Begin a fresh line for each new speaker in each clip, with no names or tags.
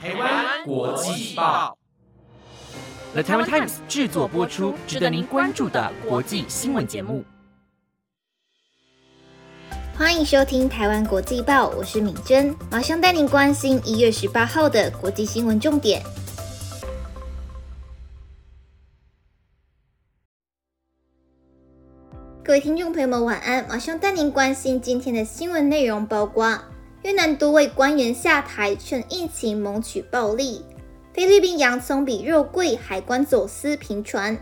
台湾国际报，The Taiwan Times 制作播出，值得您关注的国际新闻节目。
欢迎收听台湾国际报，我是敏珍，马上带您关心一月十八号的国际新闻重点。各位听众朋友们，晚安！马上带您关心今天的新闻内容，包括越南多位官员下台，趁疫情谋取暴利；菲律宾洋葱比肉贵，海关走私频传；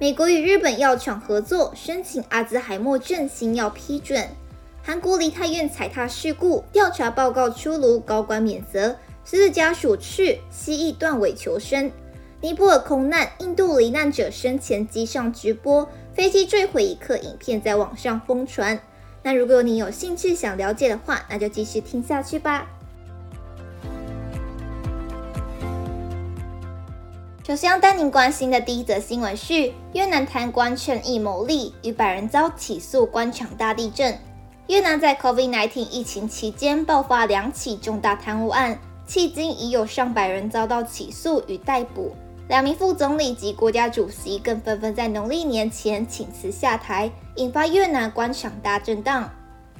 美国与日本药厂合作申请阿兹海默症新药批准。韩国梨泰院踩踏事故调查报告出炉，高官免责，死者家属斥蜥蜴断尾求生。尼泊尔空难，印度罹难者生前机上直播飞机坠毁一刻影片在网上疯传。那如果你有兴趣想了解的话，那就继续听下去吧。首先要带您关心的第一则新闻是：越南贪官趁意牟利，逾百人遭起诉，官场大地震。越南在 COVID-19 疫情期间爆发两起重大贪污案，迄今已有上百人遭到起诉与逮捕。两名副总理及国家主席更纷纷在农历年前请辞下台，引发越南官场大震荡。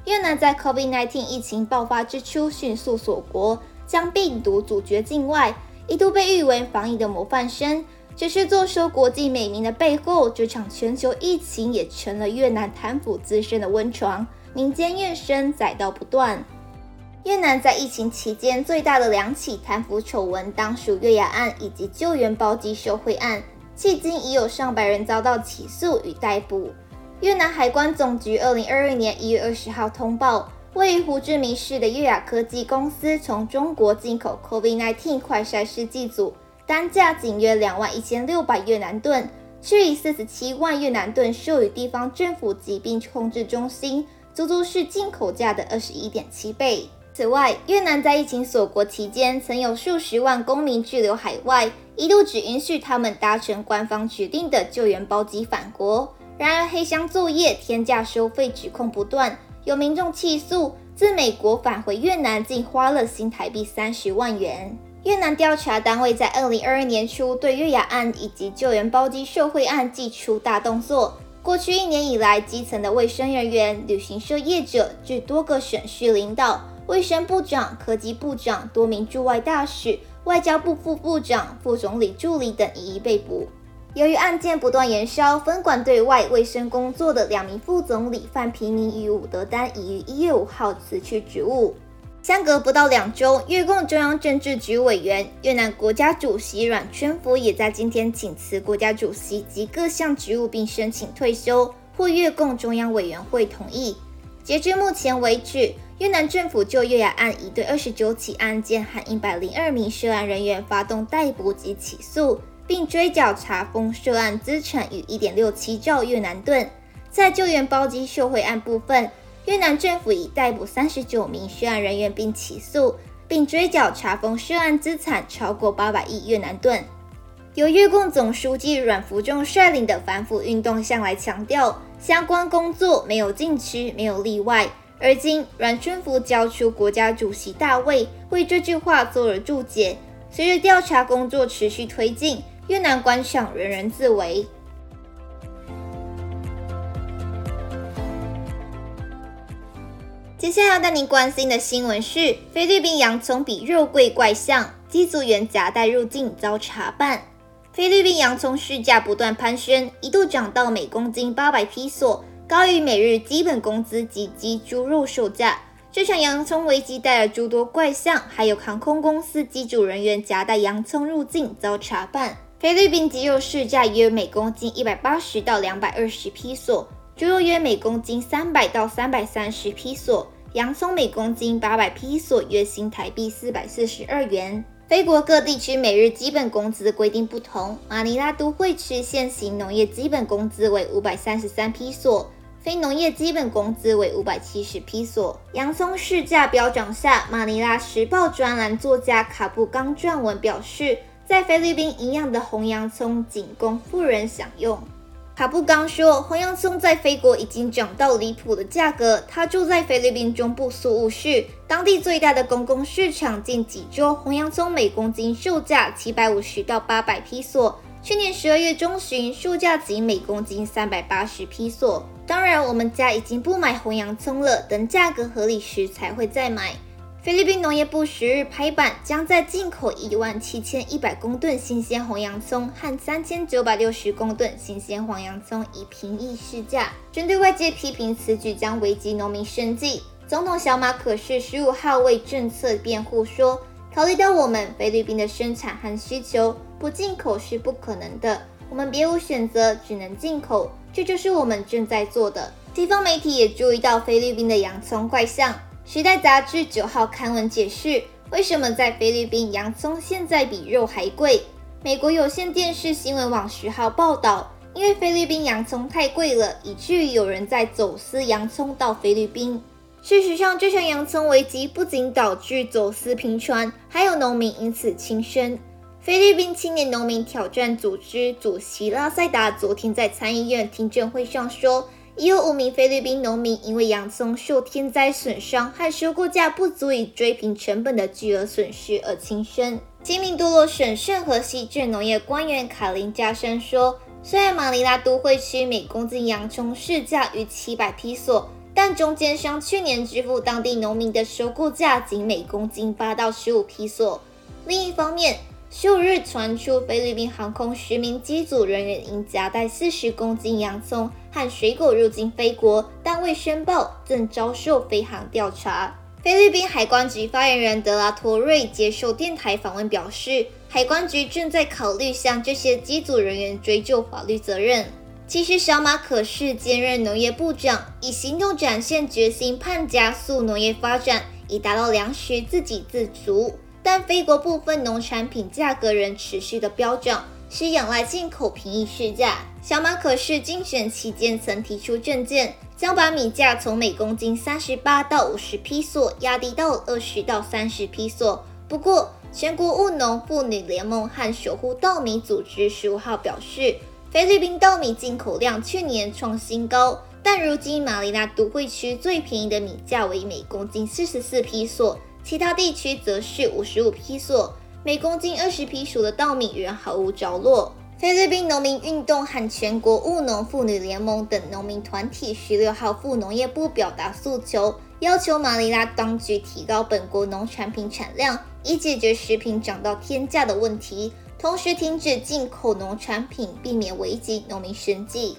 越南在 COVID-19 疫情爆发之初迅速锁国，将病毒阻绝境外，一度被誉为防疫的模范生。只是坐收国际美名的背后，这场全球疫情也成了越南贪腐滋生的温床。民间怨声载道不断。越南在疫情期间最大的两起贪腐丑闻，当属月牙案以及救援包机受贿案，迄今已有上百人遭到起诉与逮捕。越南海关总局二零二二年一月二十号通报，位于胡志明市的越雅科技公司从中国进口 COVID-19 快筛试剂组，单价仅约两万一千六百越南盾，却以四十七万越南盾授予地方政府疾病控制中心。足足是进口价的二十一点七倍。此外，越南在疫情锁国期间，曾有数十万公民滞留海外，一度只允许他们搭乘官方指定的救援包机返国。然而，黑箱作业、天价收费指控不断，有民众起诉，自美国返回越南竟花了新台币三十万元。越南调查单位在二零二二年初对越雅案以及救援包机受贿案祭出大动作。过去一年以来，基层的卫生人员、旅行社业者至多个省市领导、卫生部长、科技部长、多名驻外大使、外交部副部长、副总理助理等一一被捕。由于案件不断延烧，分管对外卫生工作的两名副总理范平明与伍德丹已于一月五号辞去职务。相隔不到两周，越共中央政治局委员、越南国家主席阮春福也在今天请辞国家主席及各项职务，并申请退休，获越共中央委员会同意。截至目前为止，越南政府就越雅案已对二十九起案件和一百零二名涉案人员发动逮捕及起诉，并追缴查封涉案资产逾一点六七兆越南盾。在救援包机受贿案部分，越南政府已逮捕三十九名涉案人员，并起诉，并追缴查封涉案资产超过八百亿越南盾。由越共总书记阮福仲率领的反腐运动向来强调，相关工作没有禁区，没有例外。而今阮春福交出国家主席大位，为这句话做了注解。随着调查工作持续推进，越南官场人人自危。接下来要带您关心的新闻是：菲律宾洋葱比肉贵怪象，机组员夹带入境遭查办。菲律宾洋葱市价不断攀升，一度涨到每公斤八百披索，高于每日基本工资及鸡猪肉售价。这场洋葱危机带来诸多怪象，还有航空公司机组人员夹带洋葱入境遭查办。菲律宾鸡肉市价约每公斤一百八十到两百二十披索。猪肉约每公斤三百到三百三十披索，洋葱每公斤八百披索，约新台币四百四十二元。非国各地区每日基本工资规定不同，马尼拉都会区现行农业基本工资为五百三十三披索，非农业基本工资为五百七十披索。洋葱市价飙涨下，马尼拉时报专栏作家卡布刚撰文表示，在菲律宾营养的红洋葱仅供富人享用。卡布刚说，红洋葱在菲国已经涨到离谱的价格。他住在菲律宾中部宿务市，当地最大的公共市场。近几周，红洋葱每公斤售价七百五十到八百披索。去年十二月中旬，售价仅每公斤三百八十披索。当然，我们家已经不买红洋葱了，等价格合理时才会再买。菲律宾农业部十日拍板，将在进口一万七千一百公吨新鲜红洋葱和三千九百六十公吨新鲜黄洋葱以平抑市价。针对外界批评此举将危及农民生计，总统小马可是十五号为政策辩护说，考虑到我们菲律宾的生产和需求，不进口是不可能的，我们别无选择，只能进口，这就是我们正在做的。地方媒体也注意到菲律宾的洋葱怪象。《时代》杂志九号刊文解释，为什么在菲律宾洋葱现在比肉还贵。美国有线电视新闻网十号报道，因为菲律宾洋葱太贵了，以至于有人在走私洋葱到菲律宾。事实上，这场洋葱危机不仅导致走私频传，还有农民因此轻生。菲律宾青年农民挑战组织主席拉塞达昨天在参议院听证会上说。已有五名菲律宾农民因为洋葱受天灾损伤和收购价不足以追平成本的巨额损失而轻生。金明多罗省圣河西镇农业官员卡林加山说：“虽然马尼拉都会区每公斤洋葱市价逾七百披索，但中间商去年支付当地农民的收购价仅每公斤八到十五披索。另一方面，数日传出菲律宾航空十名机组人员因夹带四十公斤洋葱和水果入境菲国，但未申报，正遭受飞航调查。菲律宾海关局发言人德拉托瑞接受电台访问表示，海关局正在考虑向这些机组人员追究法律责任。其实，小马可是兼任农业部长，以行动展现决心，盼加速农业发展，以达到粮食自给自足。但非国部分农产品价格仍持续的飙涨，是仰赖进口平抑市价。小马可是竞选期间曾提出政见，将把米价从每公斤三十八到五十批索压低到二十到三十批索。不过，全国务农妇女联盟和守护稻米组织十五号表示，菲律宾稻米进口量去年创新高，但如今马尼拉都会区最便宜的米价为每公斤四十四批索。其他地区则是五十五披索，每公斤二十披索的稻米仍毫无着落。菲律宾农民运动和全国务农妇女联盟等农民团体十六号赴农业部表达诉求，要求马尼拉当局提高本国农产品产量，以解决食品涨到天价的问题，同时停止进口农产品，避免危及农民生计。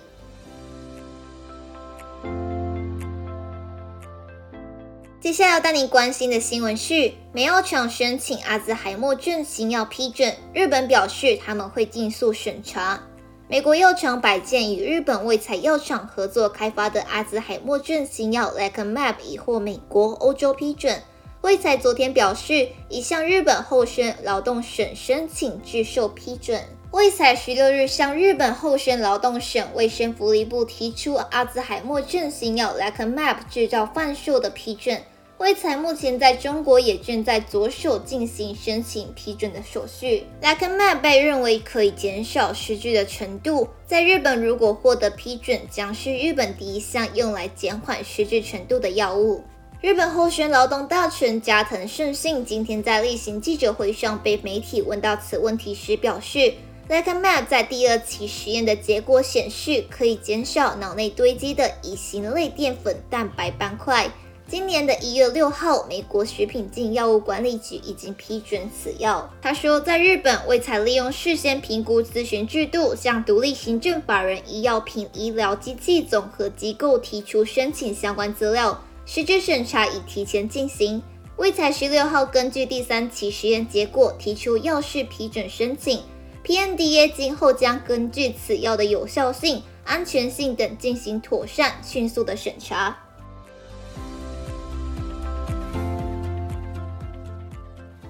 接下来要带您关心的新闻是，美药厂申请阿兹海默症新药批准，日本表示他们会尽速审查。美国药厂百健与日本卫彩药厂合作开发的阿兹海默症新药 Lecanemab 已获美国、欧洲批准。卫彩昨天表示，已向日本厚生劳动省申请制授批准。卫彩十六日向日本厚生劳动省卫生福利部提出阿兹海默症新药 Lecanemab 制造贩售的批准。卫彩目前在中国也正在着手进行申请批准的手续。Lecanemab 被认为可以减少失智的程度，在日本如果获得批准，将是日本第一项用来减缓失智程度的药物。日本候选劳动大臣加藤胜信今天在例行记者会上被媒体问到此问题时表示，Lecanemab 在第二期实验的结果显示，可以减少脑内堆积的乙型类淀粉蛋白斑块。今年的一月六号，美国食品及药物管理局已经批准此药。他说，在日本，未采利用事先评估咨询制度，向独立行政法人医药品医疗机器总合机构提出申请相关资料，实质审查已提前进行。未采十六号根据第三期实验结果提出药事批准申请，PNDA 今后将根据此药的有效性、安全性等进行妥善、迅速的审查。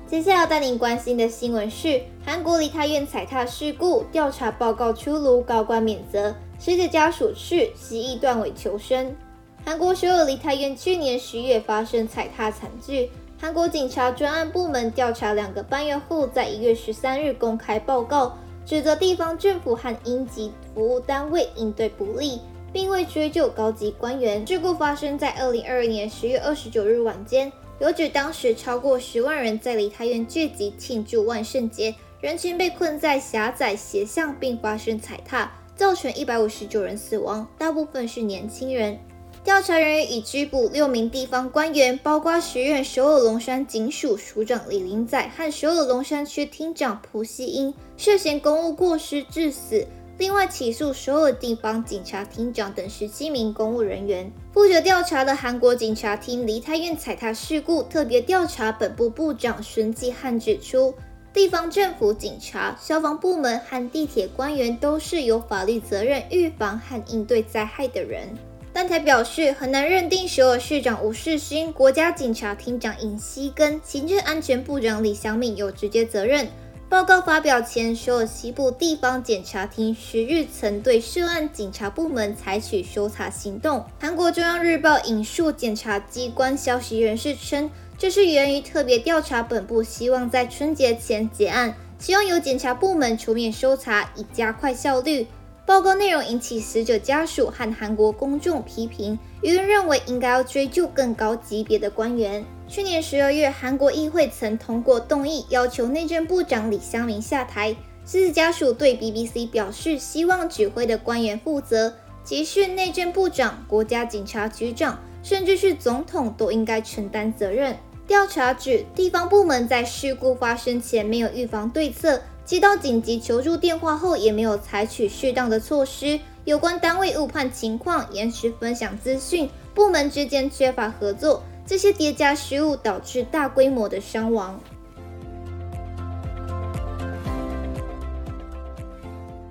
接下来要带您关心的新闻是：韩国梨泰院踩踏事故调查报告出炉，高官免责，死者家属斥蜥蜴断尾求生。韩国首尔梨泰院去年十月发生踩踏惨剧，韩国警察专案部门调查两个半月后，在一月十三日公开报告，指责地方政府和应急服务单位应对不力，并未追究高级官员。事故发生在二零二二年十月二十九日晚间，有指当时超过十万人在梨泰院聚集庆祝万圣节，人群被困在狭窄斜巷，并发生踩踏，造成一百五十九人死亡，大部分是年轻人。调查人员已拘捕六名地方官员，包括时任首尔龙山警署署长李林仔和首尔龙山区厅长朴熙英，涉嫌公务过失致死。另外起诉首尔地方警察厅长等十七名公务人员。负责调查的韩国警察厅梨泰院踩踏事故特别调查本部部长孙继汉指出，地方政府、警察、消防部门和地铁官员都是有法律责任预防和应对灾害的人。但台表示，很难认定首尔市长吴世勋、国家警察厅长尹锡根、行政安全部长李祥敏有直接责任。报告发表前，首尔西部地方检察厅十日曾对涉案警察部门采取搜查行动。韩国中央日报引述检察机关消息人士称，这是源于特别调查本部希望在春节前结案，希望由检察部门出面搜查，以加快效率。报告内容引起死者家属和韩国公众批评，舆论认为应该要追究更高级别的官员。去年十二月，韩国议会曾通过动议，要求内政部长李相明下台。死者家属对 BBC 表示，希望指挥的官员负责，即是内政部长、国家警察局长，甚至是总统都应该承担责任。调查指，地方部门在事故发生前没有预防对策。接到紧急求助电话后，也没有采取适当的措施。有关单位误判情况，延迟分享资讯，部门之间缺乏合作，这些叠加失误导致大规模的伤亡。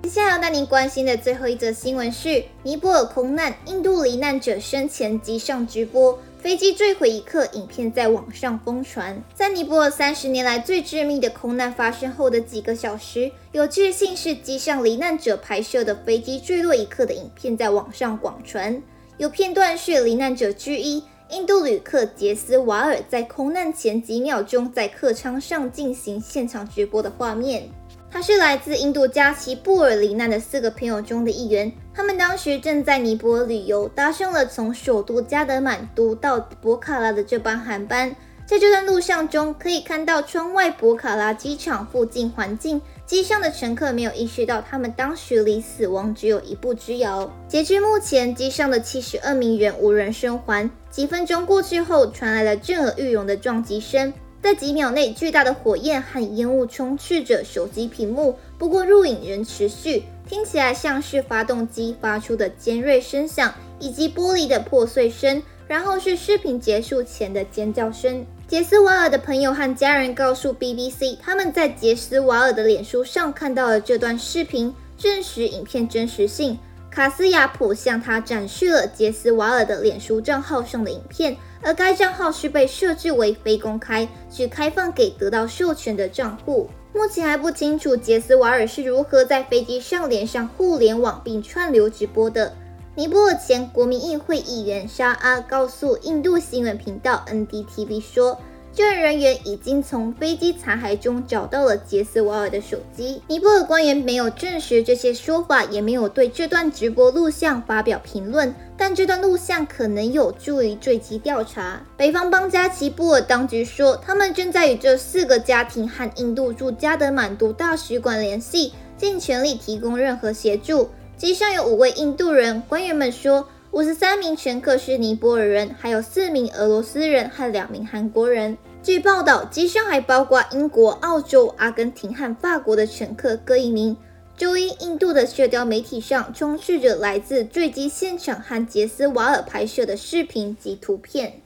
接下来要带您关心的最后一则新闻是：尼泊尔空难，印度罹难者生前机上直播。飞机坠毁一刻，影片在网上疯传。在尼泊尔三十年来最致命的空难发生后的几个小时，有据信是机上罹难者拍摄的飞机坠落一刻的影片在网上广传。有片段是罹难者之一印度旅客杰斯瓦尔在空难前几秒钟在客舱上进行现场直播的画面。他是来自印度加奇布尔罹难的四个朋友中的一员。他们当时正在尼泊尔旅游，搭上了从首都加德满都到博卡拉的这班航班。在这段录像中，可以看到窗外博卡拉机场附近环境。机上的乘客没有意识到，他们当时离死亡只有一步之遥。截至目前，机上的七十二名人无人生还。几分钟过去后，传来了震耳欲聋的撞击声。在几秒内，巨大的火焰和烟雾充斥着手机屏幕。不过，入影仍持续，听起来像是发动机发出的尖锐声响，以及玻璃的破碎声。然后是视频结束前的尖叫声。杰斯瓦尔的朋友和家人告诉 BBC，他们在杰斯瓦尔的脸书上看到了这段视频，证实影片真实性。卡斯亚普向他展示了杰斯瓦尔的脸书账号上的影片。而该账号是被设置为非公开，只开放给得到授权的账户。目前还不清楚杰斯瓦尔是如何在飞机上连上互联网并串流直播的。尼泊尔前国民议会议员沙阿告诉印度新闻频道 NDTV 说。救援人员已经从飞机残骸中找到了杰斯瓦尔的手机。尼泊尔官员没有证实这些说法，也没有对这段直播录像发表评论。但这段录像可能有助于坠机调查。北方邦加奇布尔当局说，他们正在与这四个家庭和印度驻加德满都大使馆联系，尽全力提供任何协助。机上有五位印度人，官员们说。五十三名乘客是尼泊尔人，还有四名俄罗斯人和两名韩国人。据报道，机上还包括英国、澳洲、阿根廷和法国的乘客各一名。周一，印度的社交媒体上充斥着来自坠机现场和杰斯瓦尔拍摄的视频及图片。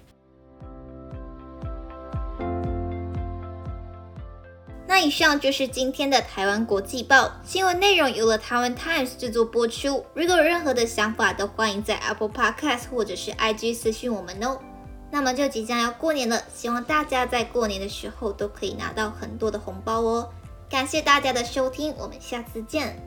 那以上就是今天的台湾国际报新闻内容，由了台湾 Times 制作播出。如果有任何的想法，都欢迎在 Apple Podcast 或者是 IG 私讯我们哦。那么就即将要过年了，希望大家在过年的时候都可以拿到很多的红包哦。感谢大家的收听，我们下次见。